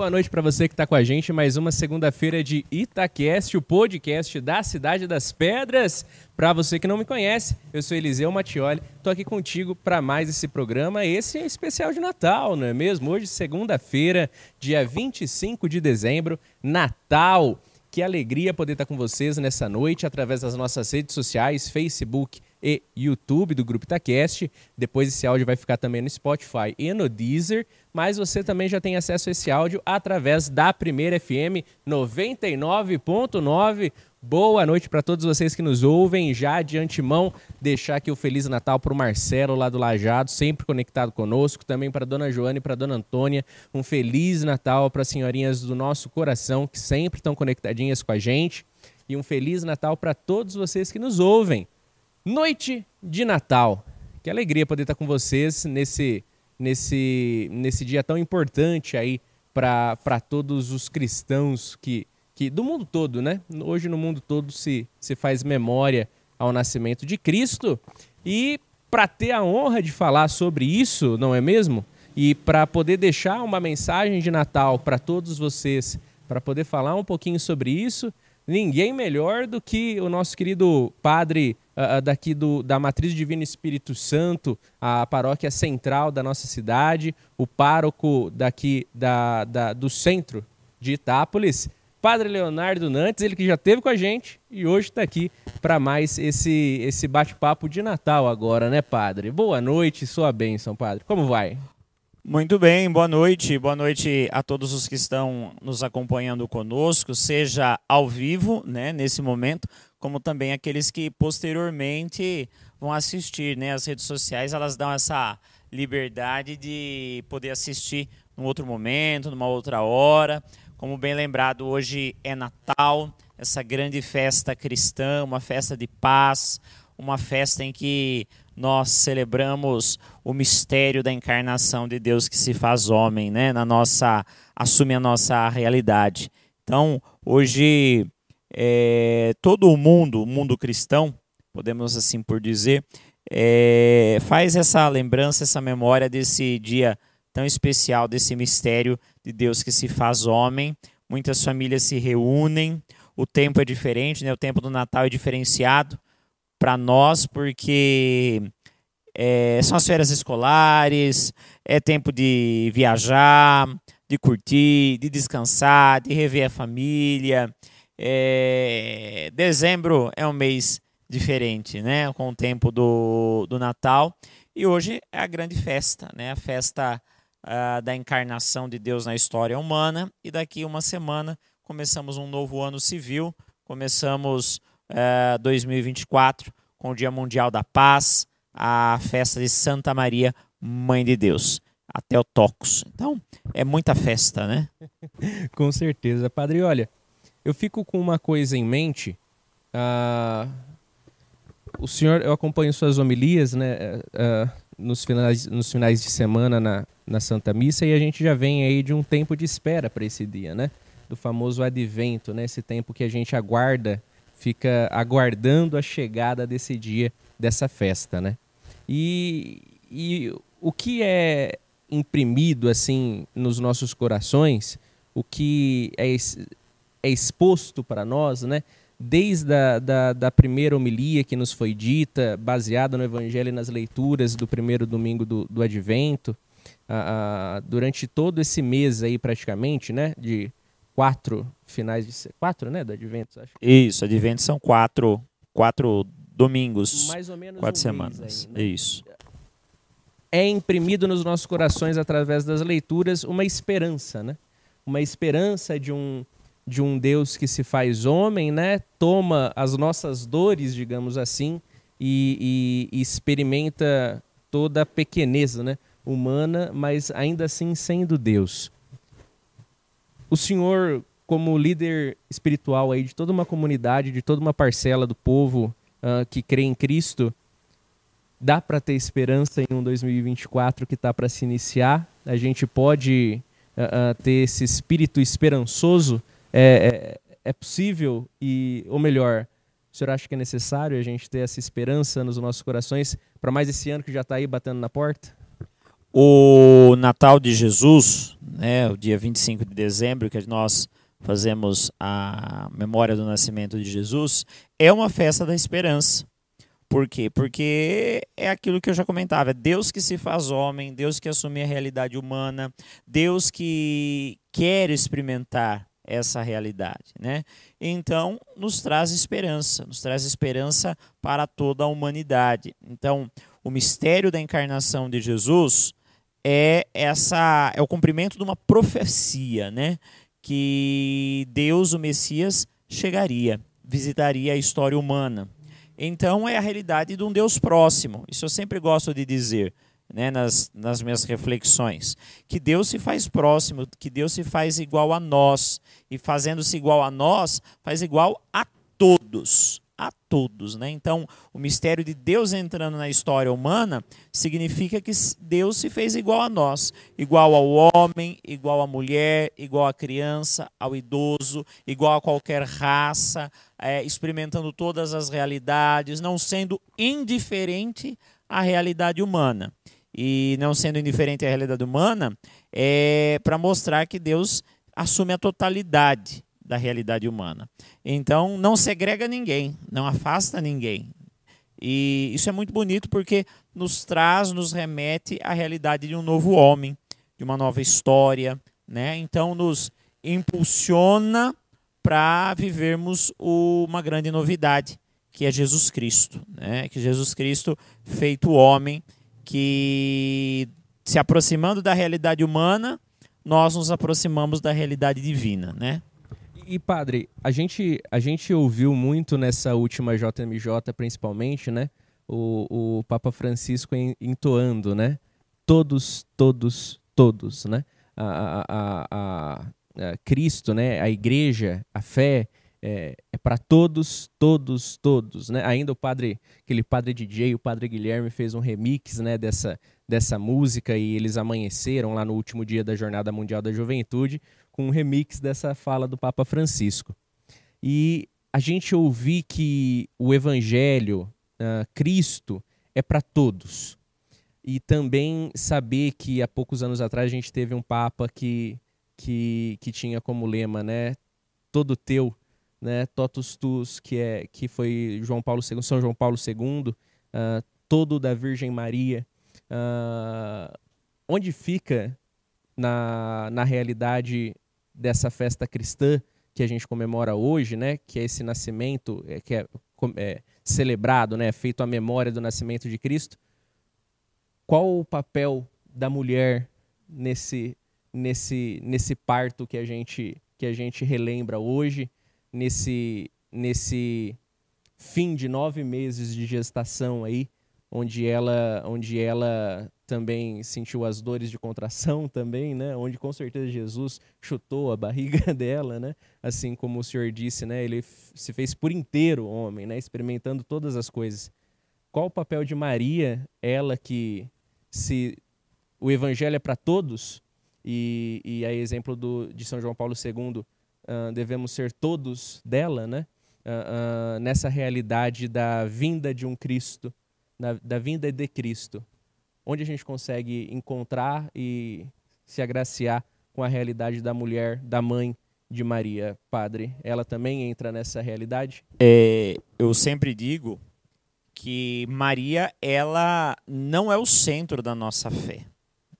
boa noite para você que está com a gente. Mais uma segunda-feira de Itaquest, o podcast da Cidade das Pedras. Para você que não me conhece, eu sou Eliseu Mattioli. Estou aqui contigo para mais esse programa. Esse é especial de Natal, não é mesmo? Hoje, segunda-feira, dia 25 de dezembro, Natal. Que alegria poder estar com vocês nessa noite através das nossas redes sociais, Facebook e YouTube do Grupo Itacast. Depois esse áudio vai ficar também no Spotify e no Deezer, mas você também já tem acesso a esse áudio através da Primeira FM 99.9 Boa noite para todos vocês que nos ouvem. Já de antemão, deixar aqui o Feliz Natal para o Marcelo lá do Lajado, sempre conectado conosco. Também para Dona Joana e para Dona Antônia. Um Feliz Natal para as senhorinhas do nosso coração, que sempre estão conectadinhas com a gente. E um Feliz Natal para todos vocês que nos ouvem. Noite de Natal. Que alegria poder estar com vocês nesse, nesse, nesse dia tão importante aí para todos os cristãos que que do mundo todo, né? Hoje no mundo todo se, se faz memória ao nascimento de Cristo e para ter a honra de falar sobre isso, não é mesmo? E para poder deixar uma mensagem de Natal para todos vocês, para poder falar um pouquinho sobre isso, ninguém melhor do que o nosso querido padre uh, daqui do, da Matriz Divino Espírito Santo, a paróquia central da nossa cidade, o pároco daqui da, da do centro de Itápolis, Padre Leonardo Nantes, ele que já esteve com a gente e hoje está aqui para mais esse, esse bate-papo de Natal agora, né, Padre? Boa noite, sua bênção, Padre. Como vai? Muito bem, boa noite. Boa noite a todos os que estão nos acompanhando conosco, seja ao vivo, né, nesse momento, como também aqueles que posteriormente vão assistir, né? As redes sociais, elas dão essa liberdade de poder assistir num outro momento, numa outra hora. Como bem lembrado, hoje é Natal, essa grande festa cristã, uma festa de paz, uma festa em que nós celebramos o mistério da encarnação de Deus que se faz homem, né? Na nossa assume a nossa realidade. Então, hoje é, todo o mundo, o mundo cristão, podemos assim por dizer, é, faz essa lembrança, essa memória desse dia tão especial, desse mistério de Deus que se faz homem. Muitas famílias se reúnem. O tempo é diferente, né? O tempo do Natal é diferenciado para nós porque é, são as férias escolares, é tempo de viajar, de curtir, de descansar, de rever a família. É, dezembro é um mês diferente, né? Com o tempo do, do Natal. E hoje é a grande festa, né? A festa uh, da encarnação de Deus na história humana. E daqui uma semana começamos um novo ano civil, começamos uh, 2024 com o Dia Mundial da Paz, a festa de Santa Maria, Mãe de Deus. Até o Tocos. Então, é muita festa, né? com certeza. Padre, olha, eu fico com uma coisa em mente. Uh, o senhor, eu acompanho suas homilias, né? Uh, nos, finais, nos finais de semana na, na Santa Missa e a gente já vem aí de um tempo de espera para esse dia, né? Do famoso advento, né? Esse tempo que a gente aguarda, fica aguardando a chegada desse dia, dessa festa, né? E, e o que é imprimido assim nos nossos corações, o que é, é exposto para nós, né? Desde a da, da primeira homilia que nos foi dita, baseada no Evangelho e nas leituras do primeiro domingo do, do Advento, durante todo esse mês aí praticamente, né? De quatro finais de quatro, né? Do Advento, acho. Isso, Advento são quatro, quatro domingos, mais ou menos quatro um semanas. Aí, né? Isso. É imprimido nos nossos corações através das leituras uma esperança, né? Uma esperança de um de um Deus que se faz homem, né? Toma as nossas dores, digamos assim, e, e, e experimenta toda a pequeneza, né? humana, mas ainda assim sendo Deus. O Senhor, como líder espiritual aí de toda uma comunidade, de toda uma parcela do povo uh, que crê em Cristo, dá para ter esperança em um 2024 que está para se iniciar. A gente pode uh, uh, ter esse espírito esperançoso. É, é, é, possível e, ou melhor, o senhor acha que é necessário a gente ter essa esperança nos nossos corações para mais esse ano que já está aí batendo na porta? O Natal de Jesus, né, o dia 25 de dezembro, que nós fazemos a memória do nascimento de Jesus, é uma festa da esperança. Por quê? Porque é aquilo que eu já comentava, é Deus que se faz homem, Deus que assume a realidade humana, Deus que quer experimentar essa realidade, né? Então, nos traz esperança, nos traz esperança para toda a humanidade. Então, o mistério da encarnação de Jesus é essa é o cumprimento de uma profecia, né? Que Deus, o Messias, chegaria, visitaria a história humana. Então é a realidade de um Deus próximo. Isso eu sempre gosto de dizer. Né, nas, nas minhas reflexões, que Deus se faz próximo, que Deus se faz igual a nós, e fazendo-se igual a nós, faz igual a todos a todos. Né? Então, o mistério de Deus entrando na história humana significa que Deus se fez igual a nós, igual ao homem, igual à mulher, igual à criança, ao idoso, igual a qualquer raça, é, experimentando todas as realidades, não sendo indiferente à realidade humana. E não sendo indiferente à realidade humana, é para mostrar que Deus assume a totalidade da realidade humana. Então, não segrega ninguém, não afasta ninguém. E isso é muito bonito porque nos traz, nos remete à realidade de um novo homem, de uma nova história, né? Então, nos impulsiona para vivermos uma grande novidade, que é Jesus Cristo, né? Que Jesus Cristo feito homem, que se aproximando da realidade humana, nós nos aproximamos da realidade divina, né? E, padre, a gente, a gente ouviu muito nessa última JMJ, principalmente, né? O, o Papa Francisco entoando, né? Todos, todos, todos, né? A, a, a, a Cristo, né? A igreja, a fé, é, é para todos, todos, todos, né? Ainda o padre, aquele padre DJ, o padre Guilherme fez um remix, né, dessa, dessa música e eles amanheceram lá no último dia da Jornada Mundial da Juventude com um remix dessa fala do Papa Francisco. E a gente ouvir que o Evangelho, uh, Cristo, é para todos. E também saber que há poucos anos atrás a gente teve um Papa que, que, que tinha como lema, né? Todo teu, né? Totus tus, que, é, que foi João Paulo II, São João Paulo II, uh, ah, todo da Virgem Maria. Uh, onde fica na, na realidade dessa festa cristã que a gente comemora hoje, né, que é esse nascimento, é, que é, é celebrado, né, feito a memória do nascimento de Cristo, qual o papel da mulher nesse, nesse, nesse parto que a gente que a gente relembra hoje, nesse, nesse fim de nove meses de gestação aí, onde ela, onde ela também sentiu as dores de contração também, né? Onde com certeza Jesus chutou a barriga dela, né? Assim como o Senhor disse, né? Ele se fez por inteiro homem, né? Experimentando todas as coisas. Qual o papel de Maria, ela que se o evangelho é para todos e, e a exemplo do, de São João Paulo II uh, devemos ser todos dela, né? Uh, uh, nessa realidade da vinda de um Cristo da, da vinda de Cristo, onde a gente consegue encontrar e se agraciar com a realidade da mulher, da mãe de Maria, padre. Ela também entra nessa realidade? É, eu sempre digo que Maria, ela não é o centro da nossa fé.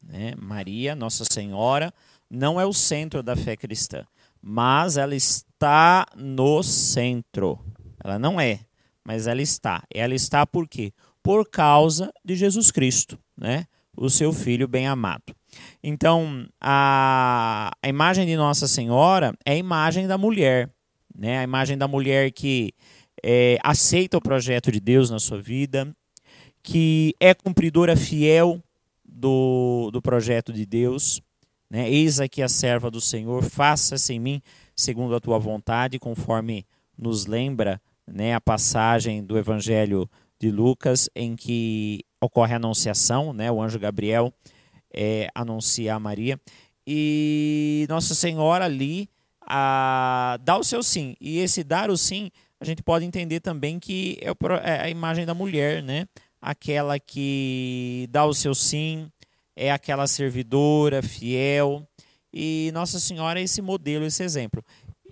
Né? Maria, Nossa Senhora, não é o centro da fé cristã, mas ela está no centro. Ela não é, mas ela está. Ela está por quê? por causa de Jesus Cristo, né? o seu filho bem amado. Então, a, a imagem de Nossa Senhora é a imagem da mulher, né? a imagem da mulher que é, aceita o projeto de Deus na sua vida, que é cumpridora fiel do, do projeto de Deus. Né? Eis aqui a serva do Senhor, faça-se em mim segundo a tua vontade, conforme nos lembra né, a passagem do Evangelho de Lucas, em que ocorre a anunciação, né? o anjo Gabriel é, anuncia a Maria, e Nossa Senhora ali a, dá o seu sim. E esse dar o sim, a gente pode entender também que é, é a imagem da mulher, né? aquela que dá o seu sim, é aquela servidora fiel. E Nossa Senhora é esse modelo, esse exemplo.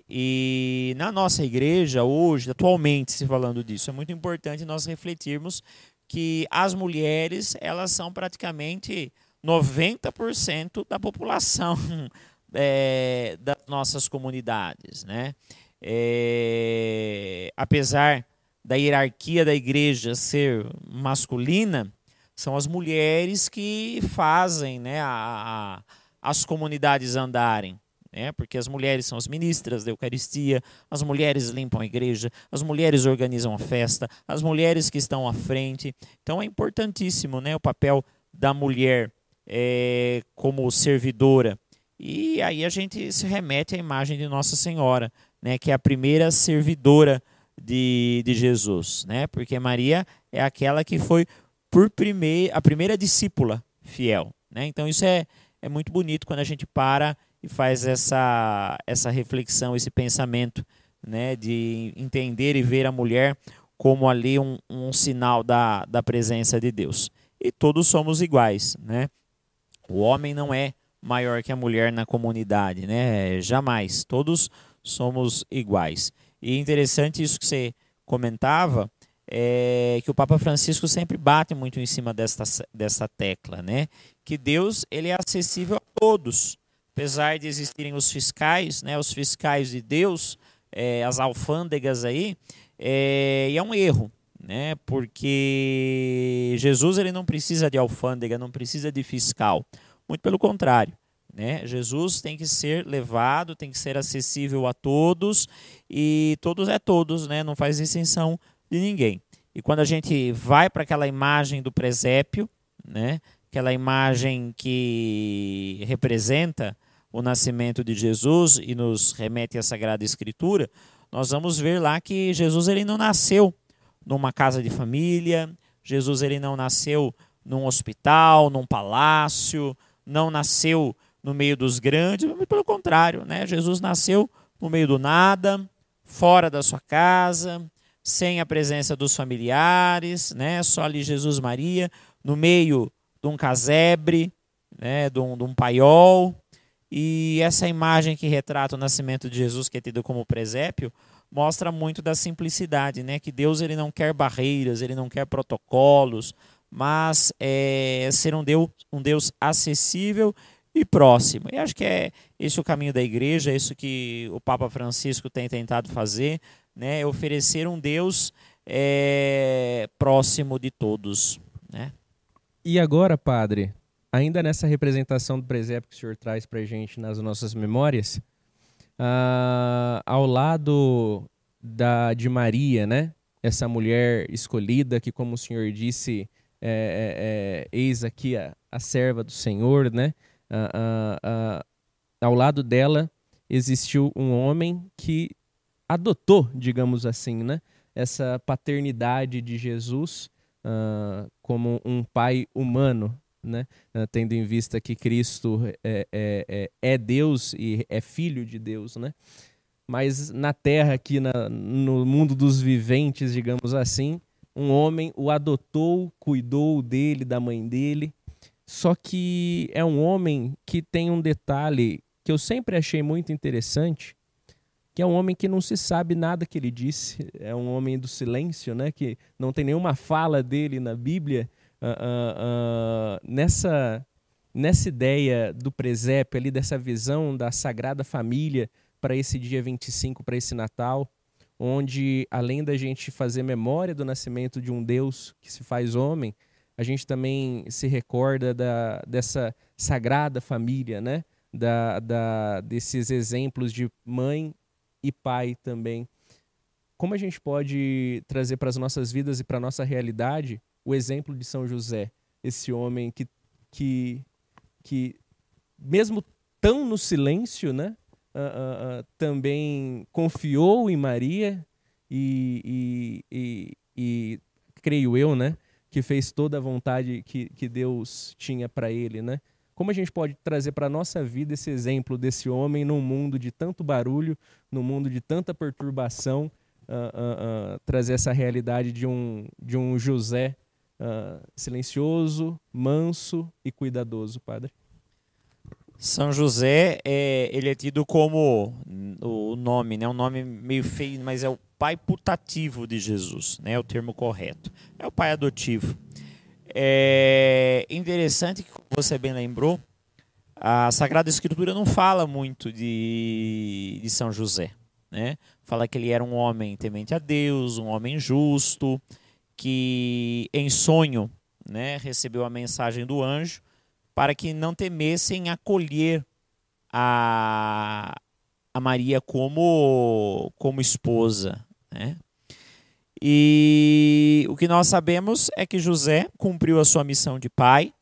E na nossa igreja, hoje, atualmente, se falando disso, é muito importante nós refletirmos que as mulheres, elas são praticamente 90% da população é, das nossas comunidades. Né? É, apesar da hierarquia da igreja ser masculina, são as mulheres que fazem né, a, a, as comunidades andarem. Né? Porque as mulheres são as ministras da Eucaristia, as mulheres limpam a igreja, as mulheres organizam a festa, as mulheres que estão à frente. Então é importantíssimo né, o papel da mulher é, como servidora. E aí a gente se remete à imagem de Nossa Senhora, né, que é a primeira servidora de, de Jesus, né? Porque Maria é aquela que foi por primeir, a primeira discípula fiel, né? Então isso é, é muito bonito quando a gente para e faz essa, essa reflexão, esse pensamento, né? De entender e ver a mulher como ali um, um sinal da, da presença de Deus. E todos somos iguais, né? O homem não é maior que a mulher na comunidade, né? Jamais. Todos somos iguais. E interessante isso que você comentava, é que o Papa Francisco sempre bate muito em cima dessa, dessa tecla, né? Que Deus ele é acessível a todos, apesar de existirem os fiscais, né? Os fiscais de Deus, é, as alfândegas aí, é, e é um erro, né? Porque Jesus ele não precisa de alfândega, não precisa de fiscal, muito pelo contrário. Né? Jesus tem que ser levado, tem que ser acessível a todos e todos é todos, né? não faz distinção de ninguém. E quando a gente vai para aquela imagem do presépio, né? aquela imagem que representa o nascimento de Jesus e nos remete à Sagrada Escritura, nós vamos ver lá que Jesus ele não nasceu numa casa de família, Jesus ele não nasceu num hospital, num palácio, não nasceu no meio dos grandes, pelo contrário, né? Jesus nasceu no meio do nada, fora da sua casa, sem a presença dos familiares, né? Só ali Jesus Maria, no meio de um casebre, né? de, um, de um paiol. E essa imagem que retrata o nascimento de Jesus, que é tido como presépio, mostra muito da simplicidade, né? Que Deus ele não quer barreiras, ele não quer protocolos, mas é ser um Deus, um Deus acessível e próximo. E acho que é esse o caminho da igreja, é isso que o Papa Francisco tem tentado fazer, né? É oferecer um Deus é, próximo de todos. Né? E agora, padre, ainda nessa representação do presépio que o senhor traz para a gente nas nossas memórias, uh, ao lado da de Maria, né? Essa mulher escolhida que, como o senhor disse, é, é, é, eis aqui a, a serva do Senhor, né? uh, uh, ao lado dela existiu um homem que adotou, digamos assim, né, essa paternidade de Jesus uh, como um pai humano, né, uh, tendo em vista que Cristo é, é, é, é, Deus e é filho de Deus, né? Mas na Terra, aqui na, no mundo dos viventes, digamos assim, um homem o adotou, cuidou dele, da mãe dele, só que é um homem que tem um detalhe que eu sempre achei muito interessante, que é um homem que não se sabe nada que ele disse, é um homem do silêncio, né? Que não tem nenhuma fala dele na Bíblia. Uh, uh, uh, nessa nessa ideia do presépio ali, dessa visão da Sagrada Família para esse dia 25, para esse Natal, onde além da gente fazer memória do nascimento de um Deus que se faz homem, a gente também se recorda da, dessa sagrada família, né? Da, da, desses exemplos de mãe e pai também. Como a gente pode trazer para as nossas vidas e para a nossa realidade o exemplo de São José, esse homem que, que, que mesmo tão no silêncio, né? Uh, uh, uh, também confiou em Maria e, e, e, e creio eu, né? que fez toda a vontade que, que Deus tinha para ele, né? Como a gente pode trazer para a nossa vida esse exemplo desse homem num mundo de tanto barulho, num mundo de tanta perturbação, uh, uh, uh, trazer essa realidade de um, de um José silencioso, manso e cuidadoso, Padre? São José, é, ele é tido como o nome, né? Um nome meio feio, mas é o pai putativo de Jesus, né? É o termo correto. É o pai adotivo. É interessante que você bem lembrou, a Sagrada Escritura não fala muito de, de São José, né? Fala que ele era um homem temente a Deus, um homem justo, que em sonho, né, recebeu a mensagem do anjo para que não temessem acolher a, a Maria como, como esposa. Né? E o que nós sabemos é que José cumpriu a sua missão de pai,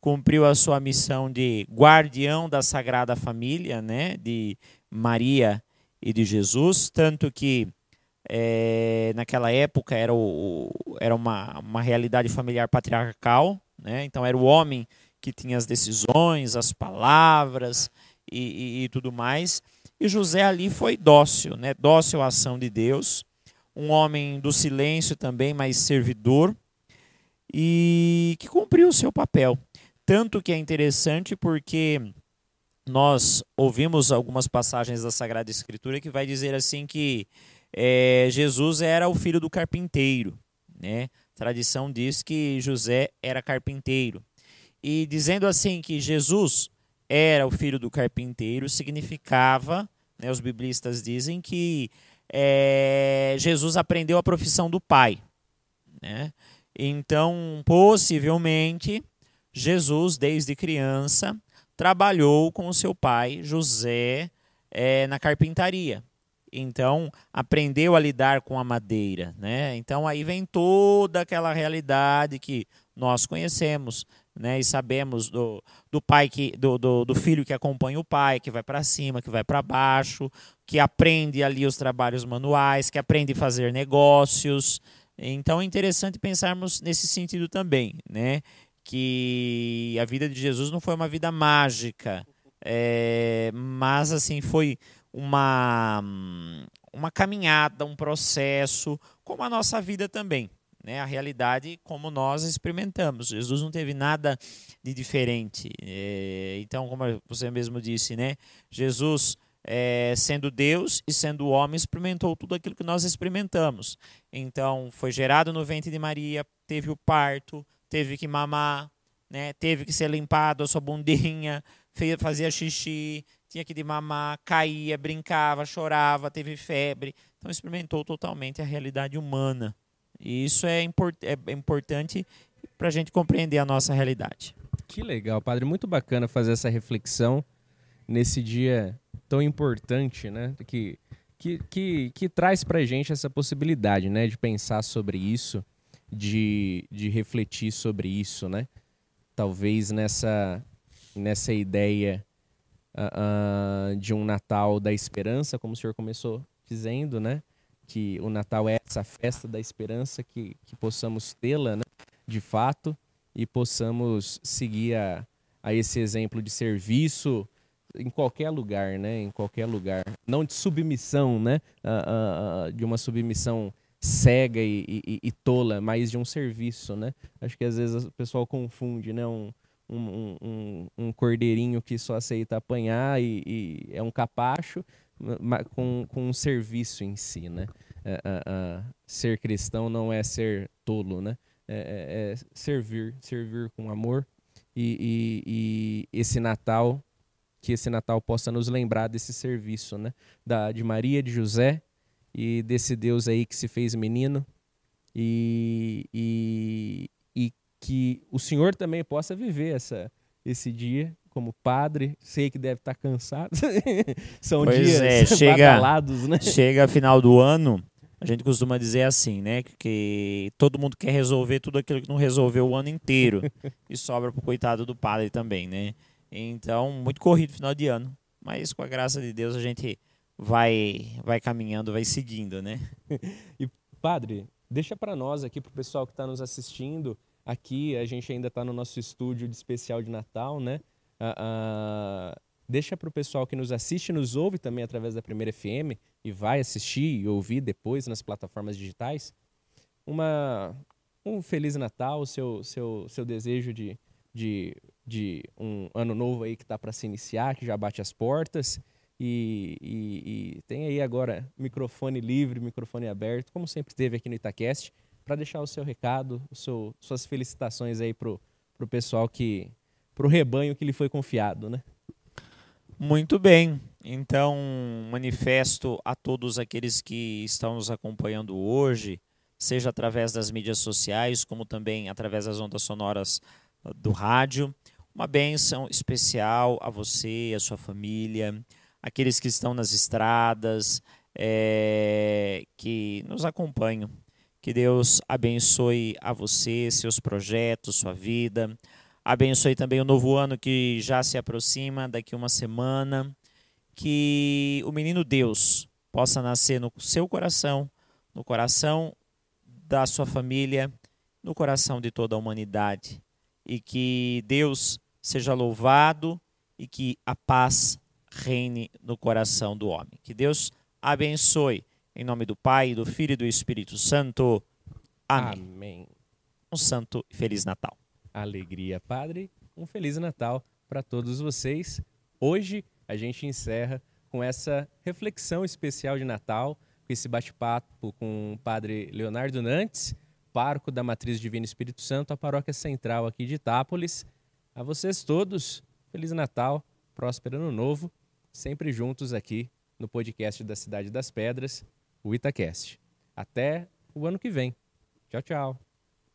cumpriu a sua missão de guardião da Sagrada Família, né, de Maria e de Jesus, tanto que é, naquela época era, o, era uma, uma realidade familiar patriarcal, né, então era o homem que tinha as decisões, as palavras e, e, e tudo mais. E José ali foi dócil, né? dócil à ação de Deus, um homem do silêncio também, mas servidor, e que cumpriu o seu papel. Tanto que é interessante porque nós ouvimos algumas passagens da Sagrada Escritura que vai dizer assim que é, Jesus era o filho do carpinteiro. Né? Tradição diz que José era carpinteiro. E dizendo assim que Jesus era o filho do carpinteiro, significava, né, os biblistas dizem que é, Jesus aprendeu a profissão do pai. Né? Então, possivelmente, Jesus, desde criança, trabalhou com o seu pai, José, é, na carpintaria. Então, aprendeu a lidar com a madeira. Né? Então, aí vem toda aquela realidade que nós conhecemos né? E sabemos do, do pai que do, do, do filho que acompanha o pai, que vai para cima, que vai para baixo, que aprende ali os trabalhos manuais, que aprende a fazer negócios. Então é interessante pensarmos nesse sentido também, né? Que a vida de Jesus não foi uma vida mágica, é, mas assim foi uma uma caminhada, um processo, como a nossa vida também né, a realidade como nós experimentamos. Jesus não teve nada de diferente. É, então, como você mesmo disse, né, Jesus, é, sendo Deus e sendo homem, experimentou tudo aquilo que nós experimentamos. Então, foi gerado no ventre de Maria, teve o parto, teve que mamar, né, teve que ser limpado a sua bundinha, fazia xixi, tinha que de mamar, caía, brincava, chorava, teve febre. Então, experimentou totalmente a realidade humana. E isso é, import é importante para a gente compreender a nossa realidade. Que legal, padre. Muito bacana fazer essa reflexão nesse dia tão importante, né? Que, que, que, que traz para a gente essa possibilidade, né? De pensar sobre isso, de, de refletir sobre isso, né? Talvez nessa, nessa ideia uh, uh, de um Natal da esperança, como o senhor começou dizendo, né? Que o Natal é essa festa da esperança, que, que possamos tê-la né, de fato e possamos seguir a, a esse exemplo de serviço em qualquer lugar, né? Em qualquer lugar. Não de submissão, né? Uh, uh, de uma submissão cega e, e, e, tola, mas de um serviço, né? Acho que às vezes o pessoal confunde, né? Um, um, um, um cordeirinho que só aceita apanhar e, e é um capacho com, com um serviço em si, né? É, é, é, ser cristão não é ser tolo, né? É, é, servir, servir com amor e, e, e, esse Natal, que esse Natal possa nos lembrar desse serviço, né? Da, de Maria, de José e desse Deus aí que se fez menino e, e, e que o Senhor também possa viver essa, esse dia como padre, sei que deve estar cansado. São pois dias é, chega, né? Chega final do ano, a gente costuma dizer assim, né? Que todo mundo quer resolver tudo aquilo que não resolveu o ano inteiro. e sobra pro coitado do padre também, né? Então, muito corrido final de ano. Mas com a graça de Deus a gente vai vai caminhando, vai seguindo, né? e padre, deixa para nós aqui, pro pessoal que está nos assistindo, aqui a gente ainda está no nosso estúdio de especial de Natal, né? Uh, uh, deixa para o pessoal que nos assiste nos ouve também através da Primeira FM e vai assistir e ouvir depois nas plataformas digitais uma, um Feliz Natal, seu, seu, seu desejo de, de, de um ano novo aí que está para se iniciar, que já bate as portas. E, e, e, tem aí agora microfone livre, microfone aberto, como sempre teve aqui no Itacast, para deixar o seu recado, o seu, suas felicitações aí pro, pro pessoal que. Pro rebanho que lhe foi confiado, né? Muito bem. Então, manifesto a todos aqueles que estão nos acompanhando hoje, seja através das mídias sociais, como também através das ondas sonoras ah, do rádio, uma bênção especial a você, a sua família, aqueles que estão nas estradas, é, que nos acompanham. Que Deus abençoe a você, seus projetos, sua vida. Abençoe também o novo ano que já se aproxima, daqui uma semana que o menino Deus possa nascer no seu coração, no coração da sua família, no coração de toda a humanidade. E que Deus seja louvado e que a paz reine no coração do homem. Que Deus abençoe. Em nome do Pai, do Filho e do Espírito Santo. Amém. Amém. Um santo e feliz Natal. Alegria, Padre. Um feliz Natal para todos vocês. Hoje a gente encerra com essa reflexão especial de Natal, com esse bate-papo com o Padre Leonardo Nantes, pároco da Matriz Divino Espírito Santo, a paróquia central aqui de Itápolis. A vocês todos, Feliz Natal, próspero Ano Novo, sempre juntos aqui no podcast da Cidade das Pedras, o Itacast. Até o ano que vem. Tchau, tchau.